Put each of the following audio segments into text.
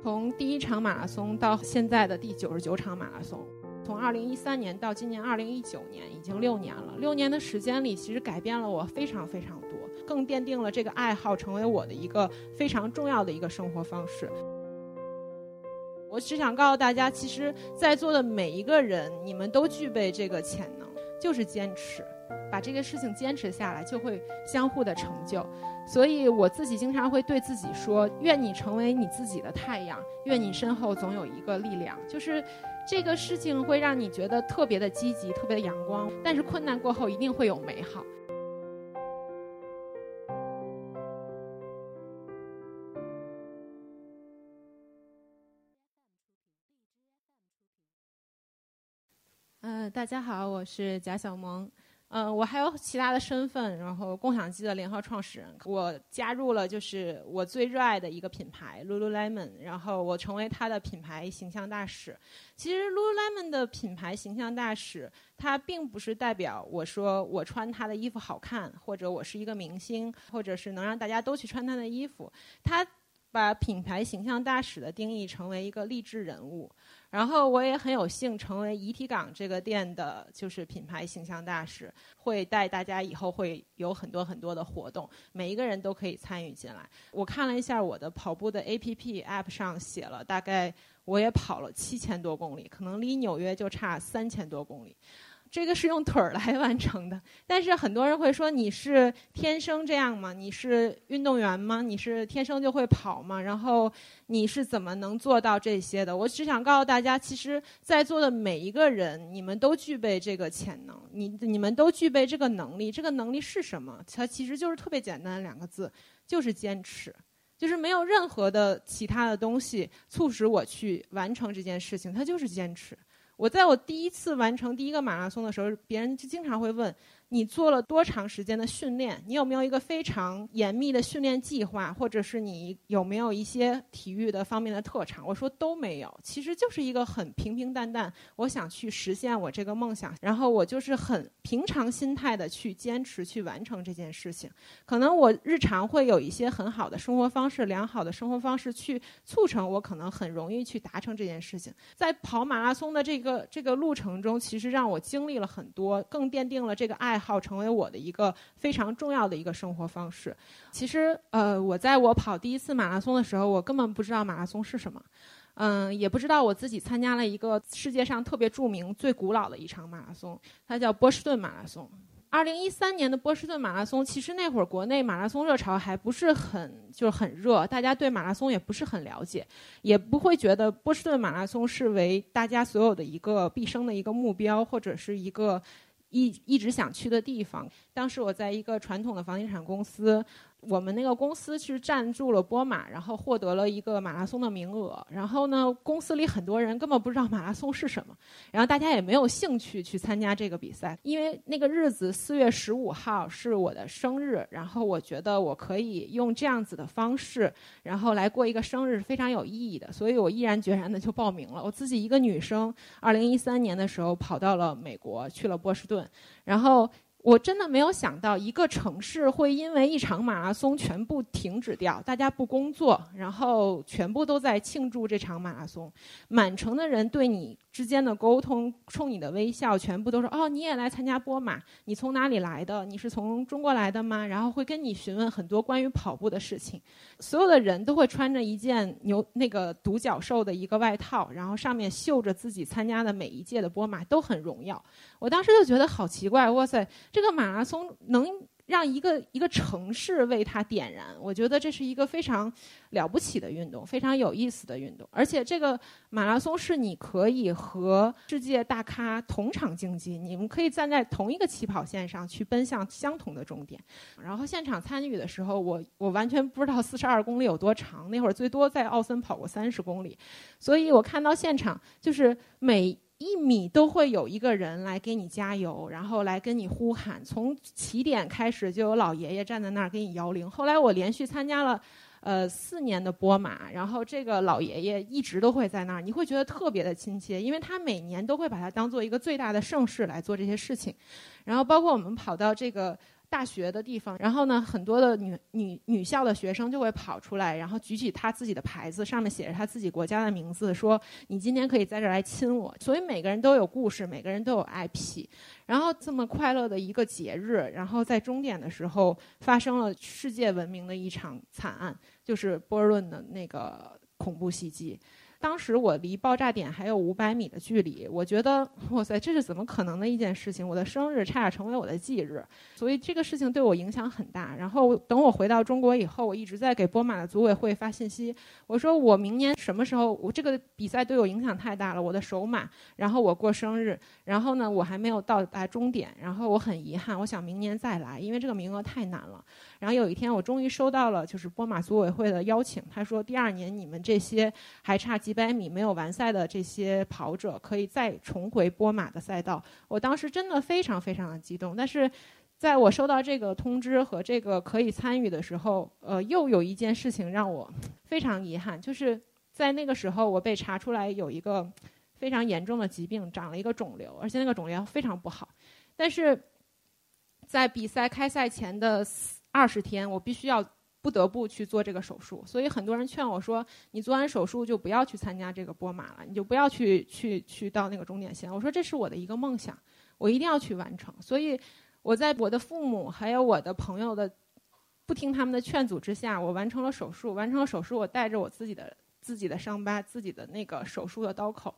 从第一场马拉松到现在的第九十九场马拉松，从二零一三年到今年二零一九年，已经六年了。六年的时间里，其实改变了我非常非常多，更奠定了这个爱好成为我的一个非常重要的一个生活方式。我只想告诉大家，其实在座的每一个人，你们都具备这个潜能，就是坚持，把这个事情坚持下来，就会相互的成就。所以我自己经常会对自己说：愿你成为你自己的太阳，愿你身后总有一个力量。就是这个事情会让你觉得特别的积极，特别的阳光。但是困难过后一定会有美好。大家好，我是贾小萌。嗯，我还有其他的身份，然后共享机的联合创始人。我加入了就是我最热爱的一个品牌 Lululemon，然后我成为它的品牌形象大使。其实 Lululemon 的品牌形象大使，它并不是代表我说我穿它的衣服好看，或者我是一个明星，或者是能让大家都去穿它的衣服。它把品牌形象大使的定义成为一个励志人物。然后我也很有幸成为遗体港这个店的，就是品牌形象大使，会带大家以后会有很多很多的活动，每一个人都可以参与进来。我看了一下我的跑步的 APP App 上写了，大概我也跑了七千多公里，可能离纽约就差三千多公里。这个是用腿儿来完成的，但是很多人会说你是天生这样吗？你是运动员吗？你是天生就会跑吗？然后你是怎么能做到这些的？我只想告诉大家，其实在座的每一个人，你们都具备这个潜能，你你们都具备这个能力。这个能力是什么？它其实就是特别简单的两个字，就是坚持，就是没有任何的其他的东西促使我去完成这件事情，它就是坚持。我在我第一次完成第一个马拉松的时候，别人就经常会问。你做了多长时间的训练？你有没有一个非常严密的训练计划，或者是你有没有一些体育的方面的特长？我说都没有，其实就是一个很平平淡淡，我想去实现我这个梦想，然后我就是很平常心态的去坚持去完成这件事情。可能我日常会有一些很好的生活方式，良好的生活方式去促成我可能很容易去达成这件事情。在跑马拉松的这个这个路程中，其实让我经历了很多，更奠定了这个爱爱。好，成为我的一个非常重要的一个生活方式。其实，呃，我在我跑第一次马拉松的时候，我根本不知道马拉松是什么，嗯，也不知道我自己参加了一个世界上特别著名、最古老的一场马拉松，它叫波士顿马拉松。二零一三年的波士顿马拉松，其实那会儿国内马拉松热潮还不是很就是很热，大家对马拉松也不是很了解，也不会觉得波士顿马拉松是为大家所有的一个毕生的一个目标，或者是一个。一一直想去的地方。当时我在一个传统的房地产公司。我们那个公司是赞助了波马，然后获得了一个马拉松的名额。然后呢，公司里很多人根本不知道马拉松是什么，然后大家也没有兴趣去参加这个比赛。因为那个日子四月十五号是我的生日，然后我觉得我可以用这样子的方式，然后来过一个生日，非常有意义的。所以我毅然决然的就报名了。我自己一个女生，二零一三年的时候跑到了美国，去了波士顿，然后。我真的没有想到，一个城市会因为一场马拉松全部停止掉，大家不工作，然后全部都在庆祝这场马拉松，满城的人对你。之间的沟通，冲你的微笑，全部都是哦，你也来参加波马？你从哪里来的？你是从中国来的吗？然后会跟你询问很多关于跑步的事情。所有的人都会穿着一件牛那个独角兽的一个外套，然后上面绣着自己参加的每一届的波马，都很荣耀。我当时就觉得好奇怪，哇塞，这个马拉松能。让一个一个城市为它点燃，我觉得这是一个非常了不起的运动，非常有意思的运动。而且这个马拉松是你可以和世界大咖同场竞技，你们可以站在同一个起跑线上去奔向相同的终点。然后现场参与的时候，我我完全不知道四十二公里有多长，那会儿最多在奥森跑过三十公里，所以我看到现场就是每。一米都会有一个人来给你加油，然后来跟你呼喊。从起点开始就有老爷爷站在那儿给你摇铃。后来我连续参加了。呃四年的波马，然后这个老爷爷一直都会在那儿，你会觉得特别的亲切，因为他每年都会把它当做一个最大的盛事来做这些事情，然后包括我们跑到这个。大学的地方，然后呢，很多的女女女校的学生就会跑出来，然后举起他自己的牌子，上面写着他自己国家的名字，说：“你今天可以在这儿来亲我。”所以每个人都有故事，每个人都有 IP。然后这么快乐的一个节日，然后在终点的时候发生了世界闻名的一场惨案，就是波尔顿的那个恐怖袭击。当时我离爆炸点还有五百米的距离，我觉得哇塞，这是怎么可能的一件事情？我的生日差点成为我的忌日，所以这个事情对我影响很大。然后等我回到中国以后，我一直在给波马的组委会发信息，我说我明年什么时候？我这个比赛对我影响太大了，我的首马，然后我过生日，然后呢我还没有到达终点，然后我很遗憾，我想明年再来，因为这个名额太难了。然后有一天我终于收到了就是波马组委会的邀请，他说第二年你们这些还差。几百米没有完赛的这些跑者可以再重回波马的赛道，我当时真的非常非常的激动。但是，在我收到这个通知和这个可以参与的时候，呃，又有一件事情让我非常遗憾，就是在那个时候我被查出来有一个非常严重的疾病，长了一个肿瘤，而且那个肿瘤非常不好。但是在比赛开赛前的二十天，我必须要。不得不去做这个手术，所以很多人劝我说：“你做完手术就不要去参加这个波马了，你就不要去去去到那个终点线。”我说：“这是我的一个梦想，我一定要去完成。”所以我在我的父母还有我的朋友的不听他们的劝阻之下，我完成了手术。完成了手术，我带着我自己的自己的伤疤，自己的那个手术的刀口。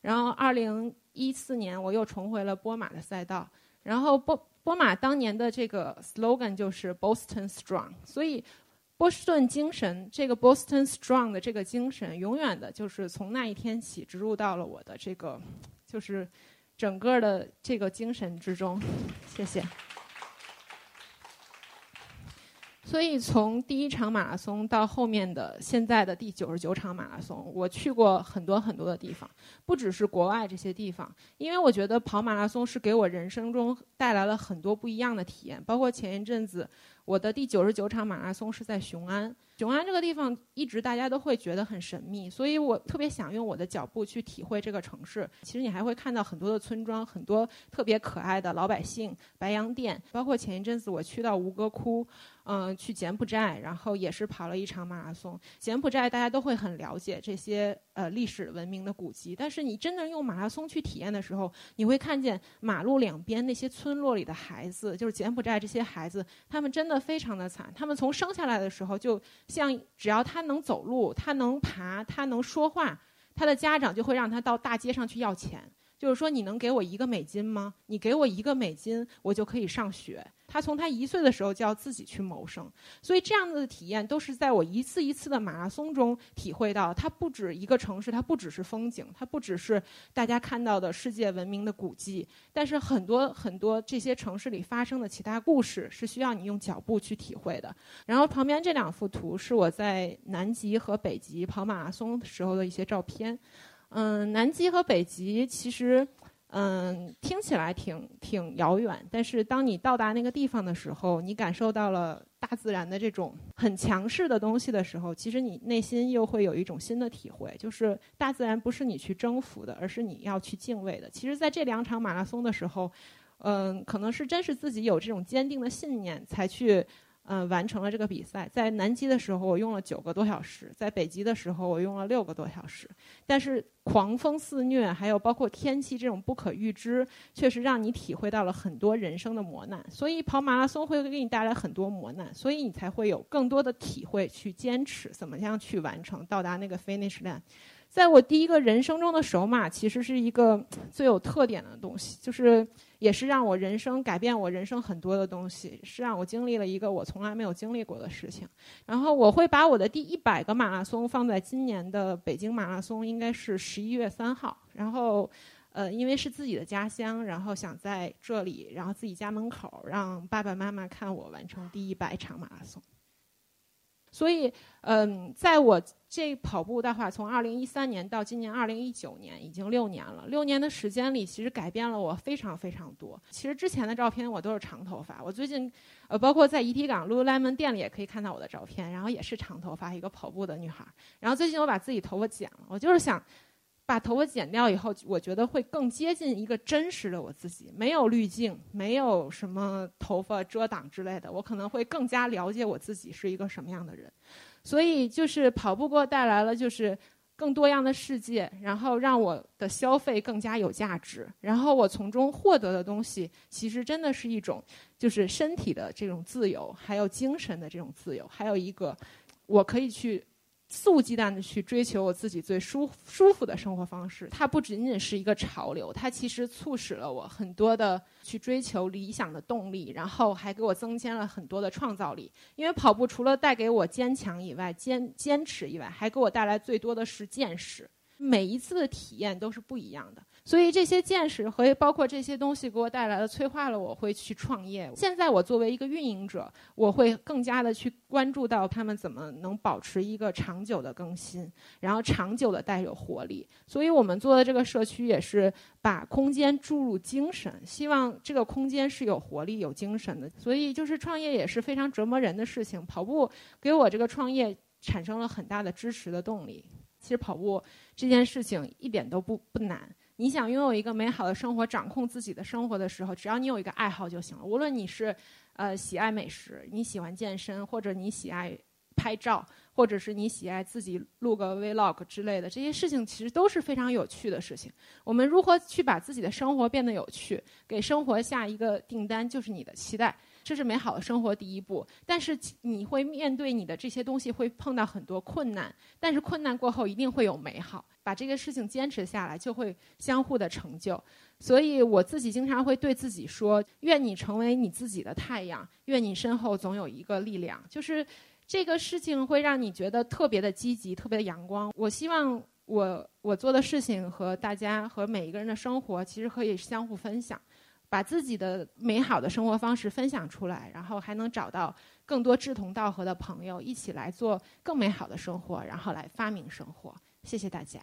然后，二零一四年我又重回了波马的赛道。然后波波马当年的这个 slogan 就是 Boston Strong，所以。波士顿精神，这个 Boston Strong 的这个精神，永远的就是从那一天起植入到了我的这个，就是整个的这个精神之中。谢谢。所以从第一场马拉松到后面的现在的第九十九场马拉松，我去过很多很多的地方，不只是国外这些地方，因为我觉得跑马拉松是给我人生中带来了很多不一样的体验，包括前一阵子。我的第九十九场马拉松是在雄安。雄安这个地方一直大家都会觉得很神秘，所以我特别想用我的脚步去体会这个城市。其实你还会看到很多的村庄，很多特别可爱的老百姓、白洋淀，包括前一阵子我去到吴哥窟。嗯，去柬埔寨，然后也是跑了一场马拉松。柬埔寨大家都会很了解这些呃历史文明的古迹，但是你真的用马拉松去体验的时候，你会看见马路两边那些村落里的孩子，就是柬埔寨这些孩子，他们真的非常的惨。他们从生下来的时候，就像只要他能走路，他能爬，他能说话，他的家长就会让他到大街上去要钱，就是说你能给我一个美金吗？你给我一个美金，我就可以上学。他从他一岁的时候就要自己去谋生，所以这样的体验都是在我一次一次的马拉松中体会到。它不止一个城市，它不只是风景，它不只是大家看到的世界闻名的古迹，但是很多很多这些城市里发生的其他故事是需要你用脚步去体会的。然后旁边这两幅图是我在南极和北极跑马拉松时候的一些照片。嗯，南极和北极其实。嗯，听起来挺挺遥远，但是当你到达那个地方的时候，你感受到了大自然的这种很强势的东西的时候，其实你内心又会有一种新的体会，就是大自然不是你去征服的，而是你要去敬畏的。其实，在这两场马拉松的时候，嗯，可能是真是自己有这种坚定的信念才去。嗯，完成了这个比赛。在南极的时候，我用了九个多小时；在北极的时候，我用了六个多小时。但是狂风肆虐，还有包括天气这种不可预知，确实让你体会到了很多人生的磨难。所以跑马拉松会给你带来很多磨难，所以你才会有更多的体会去坚持，怎么样去完成，到达那个 finish line。在我第一个人生中的首马，其实是一个最有特点的东西，就是也是让我人生改变我人生很多的东西，是让我经历了一个我从来没有经历过的事情。然后我会把我的第一百个马拉松放在今年的北京马拉松，应该是十一月三号。然后，呃，因为是自己的家乡，然后想在这里，然后自己家门口，让爸爸妈妈看我完成第一百场马拉松。所以，嗯，在我这跑步的话，从二零一三年到今年二零一九年，已经六年了。六年的时间里，其实改变了我非常非常多。其实之前的照片我都是长头发，我最近，呃，包括在遗体港 Lululemon 店里也可以看到我的照片，然后也是长头发，一个跑步的女孩。然后最近我把自己头发剪了，我就是想把头发剪掉以后，我觉得会更接近一个真实的我自己，没有滤镜，没有什么头发遮挡之类的，我可能会更加了解我自己是一个什么样的人。所以就是跑步给我带来了就是更多样的世界，然后让我的消费更加有价值，然后我从中获得的东西，其实真的是一种就是身体的这种自由，还有精神的这种自由，还有一个我可以去。肆无忌惮的去追求我自己最舒舒服的生活方式，它不仅仅是一个潮流，它其实促使了我很多的去追求理想的动力，然后还给我增添了很多的创造力。因为跑步除了带给我坚强以外，坚坚持以外，还给我带来最多的是见识。每一次的体验都是不一样的。所以这些见识和包括这些东西给我带来的催化了我会去创业。现在我作为一个运营者，我会更加的去关注到他们怎么能保持一个长久的更新，然后长久的带有活力。所以我们做的这个社区也是把空间注入精神，希望这个空间是有活力、有精神的。所以就是创业也是非常折磨人的事情。跑步给我这个创业产生了很大的支持的动力。其实跑步这件事情一点都不不难。你想拥有一个美好的生活，掌控自己的生活的时候，只要你有一个爱好就行了。无论你是，呃，喜爱美食，你喜欢健身，或者你喜爱拍照，或者是你喜爱自己录个 vlog 之类的，这些事情其实都是非常有趣的事情。我们如何去把自己的生活变得有趣，给生活下一个订单，就是你的期待。这是美好的生活第一步，但是你会面对你的这些东西会碰到很多困难，但是困难过后一定会有美好。把这个事情坚持下来，就会相互的成就。所以我自己经常会对自己说：愿你成为你自己的太阳，愿你身后总有一个力量。就是这个事情会让你觉得特别的积极，特别的阳光。我希望我我做的事情和大家和每一个人的生活，其实可以相互分享。把自己的美好的生活方式分享出来，然后还能找到更多志同道合的朋友，一起来做更美好的生活，然后来发明生活。谢谢大家。